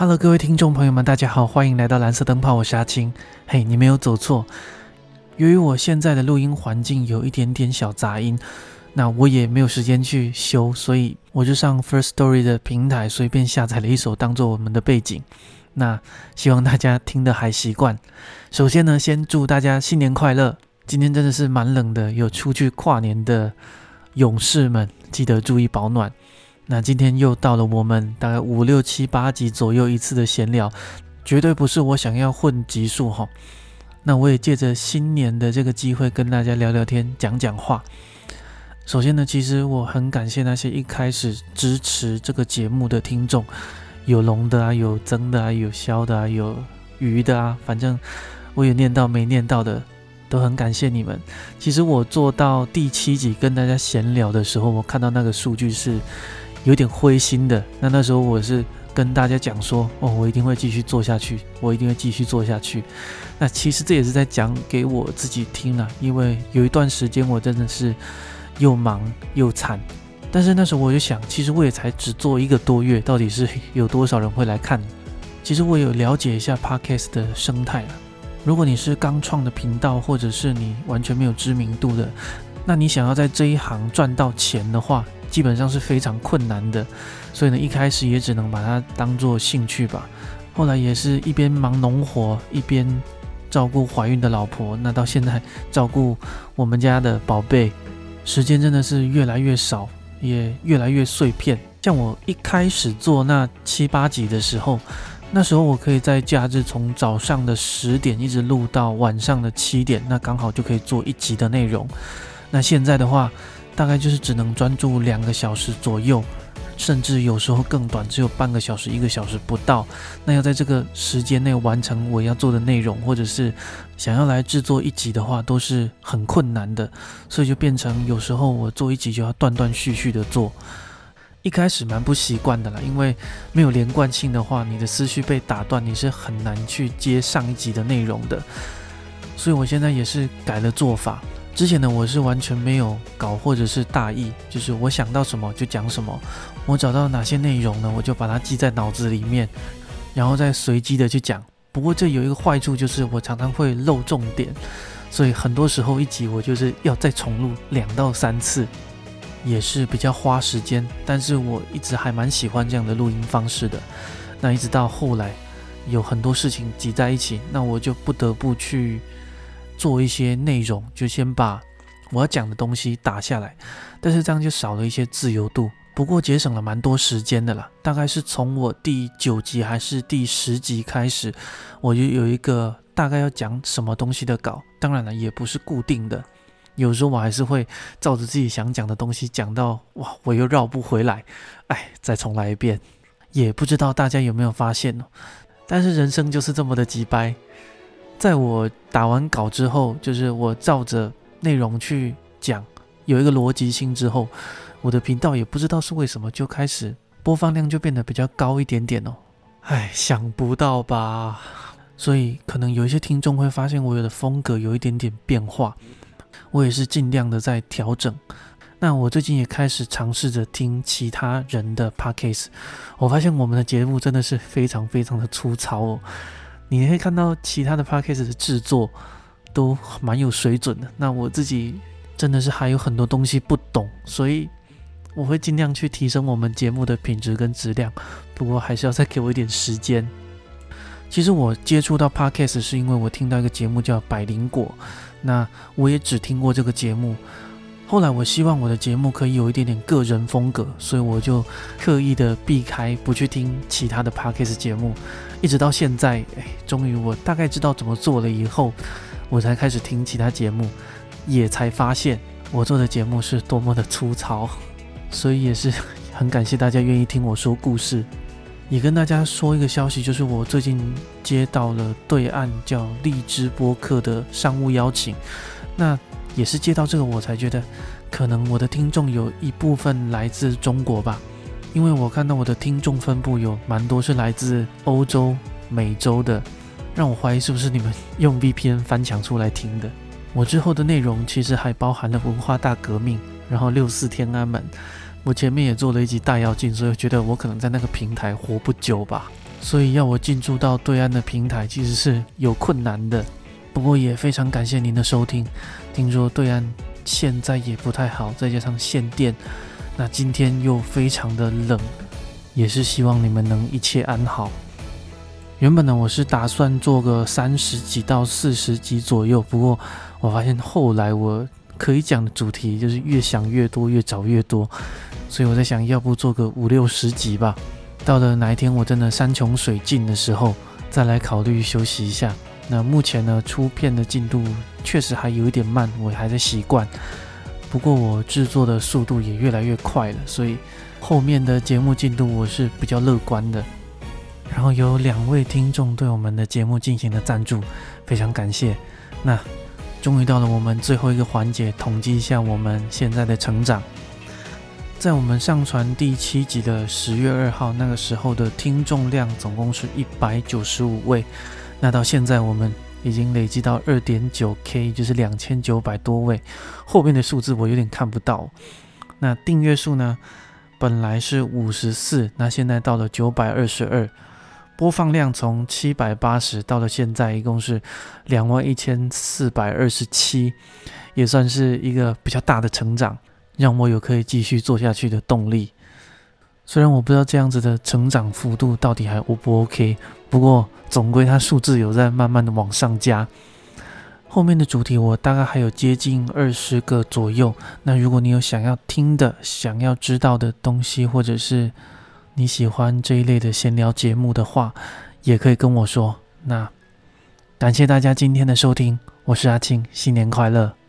Hello，各位听众朋友们，大家好，欢迎来到蓝色灯泡，我是阿青。嘿，你没有走错。由于我现在的录音环境有一点点小杂音，那我也没有时间去修，所以我就上 First Story 的平台随便下载了一首当做我们的背景。那希望大家听得还习惯。首先呢，先祝大家新年快乐。今天真的是蛮冷的，有出去跨年的勇士们，记得注意保暖。那今天又到了我们大概五六七八集左右一次的闲聊，绝对不是我想要混集数哈。那我也借着新年的这个机会跟大家聊聊天、讲讲话。首先呢，其实我很感谢那些一开始支持这个节目的听众，有龙的啊，有增的啊，有肖的啊，有鱼的啊，反正我有念到没念到的，都很感谢你们。其实我做到第七集跟大家闲聊的时候，我看到那个数据是。有点灰心的，那那时候我是跟大家讲说，哦，我一定会继续做下去，我一定会继续做下去。那其实这也是在讲给我自己听了，因为有一段时间我真的是又忙又惨，但是那时候我就想，其实我也才只做一个多月，到底是有多少人会来看？其实我有了解一下 podcast 的生态了。如果你是刚创的频道，或者是你完全没有知名度的，那你想要在这一行赚到钱的话，基本上是非常困难的，所以呢，一开始也只能把它当做兴趣吧。后来也是一边忙农活，一边照顾怀孕的老婆。那到现在照顾我们家的宝贝，时间真的是越来越少，也越来越碎片。像我一开始做那七八集的时候，那时候我可以在假日从早上的十点一直录到晚上的七点，那刚好就可以做一集的内容。那现在的话，大概就是只能专注两个小时左右，甚至有时候更短，只有半个小时、一个小时不到。那要在这个时间内完成我要做的内容，或者是想要来制作一集的话，都是很困难的。所以就变成有时候我做一集就要断断续续的做。一开始蛮不习惯的啦，因为没有连贯性的话，你的思绪被打断，你是很难去接上一集的内容的。所以我现在也是改了做法。之前呢，我是完全没有搞或者是大意，就是我想到什么就讲什么，我找到哪些内容呢，我就把它记在脑子里面，然后再随机的去讲。不过这有一个坏处，就是我常常会漏重点，所以很多时候一集我就是要再重录两到三次，也是比较花时间。但是我一直还蛮喜欢这样的录音方式的。那一直到后来有很多事情挤在一起，那我就不得不去。做一些内容，就先把我要讲的东西打下来，但是这样就少了一些自由度。不过节省了蛮多时间的啦，大概是从我第九集还是第十集开始，我就有一个大概要讲什么东西的稿。当然了，也不是固定的，有时候我还是会照着自己想讲的东西讲到哇，我又绕不回来，哎，再重来一遍。也不知道大家有没有发现呢？但是人生就是这么的急掰。在我打完稿之后，就是我照着内容去讲，有一个逻辑性之后，我的频道也不知道是为什么就开始播放量就变得比较高一点点哦。唉，想不到吧？所以可能有一些听众会发现我有的风格有一点点变化，我也是尽量的在调整。那我最近也开始尝试着听其他人的 podcast，我发现我们的节目真的是非常非常的粗糙哦。你可以看到其他的 podcast 的制作都蛮有水准的。那我自己真的是还有很多东西不懂，所以我会尽量去提升我们节目的品质跟质量。不过还是要再给我一点时间。其实我接触到 podcast 是因为我听到一个节目叫《百灵果》，那我也只听过这个节目。后来我希望我的节目可以有一点点个人风格，所以我就刻意的避开不去听其他的 podcast 节目。一直到现在，哎，终于我大概知道怎么做了以后，我才开始听其他节目，也才发现我做的节目是多么的粗糙，所以也是很感谢大家愿意听我说故事。也跟大家说一个消息，就是我最近接到了对岸叫荔枝播客的商务邀请，那也是接到这个我才觉得，可能我的听众有一部分来自中国吧。因为我看到我的听众分布有蛮多是来自欧洲、美洲的，让我怀疑是不是你们用 VPN 翻墙出来听的。我之后的内容其实还包含了文化大革命，然后六四天安门。我前面也做了一集大妖精，所以觉得我可能在那个平台活不久吧。所以要我进驻到对岸的平台其实是有困难的。不过也非常感谢您的收听。听说对岸现在也不太好，再加上限电，那今天又非常的冷，也是希望你们能一切安好。原本呢，我是打算做个三十集到四十集左右，不过我发现后来我可以讲的主题就是越想越多，越找越多，所以我在想，要不做个五六十集吧。到了哪一天我真的山穷水尽的时候，再来考虑休息一下。那目前呢，出片的进度确实还有一点慢，我还在习惯。不过我制作的速度也越来越快了，所以后面的节目进度我是比较乐观的。然后有两位听众对我们的节目进行了赞助，非常感谢。那终于到了我们最后一个环节，统计一下我们现在的成长。在我们上传第七集的十月二号那个时候的听众量总共是一百九十五位。那到现在，我们已经累积到二点九 K，就是两千九百多位。后面的数字我有点看不到。那订阅数呢？本来是五十四，那现在到了九百二十二。播放量从七百八十到了现在，一共是两万一千四百二十七，也算是一个比较大的成长，让我有可以继续做下去的动力。虽然我不知道这样子的成长幅度到底还 O 不 OK，不过总归它数字有在慢慢的往上加。后面的主题我大概还有接近二十个左右。那如果你有想要听的、想要知道的东西，或者是你喜欢这一类的闲聊节目的话，也可以跟我说。那感谢大家今天的收听，我是阿庆，新年快乐。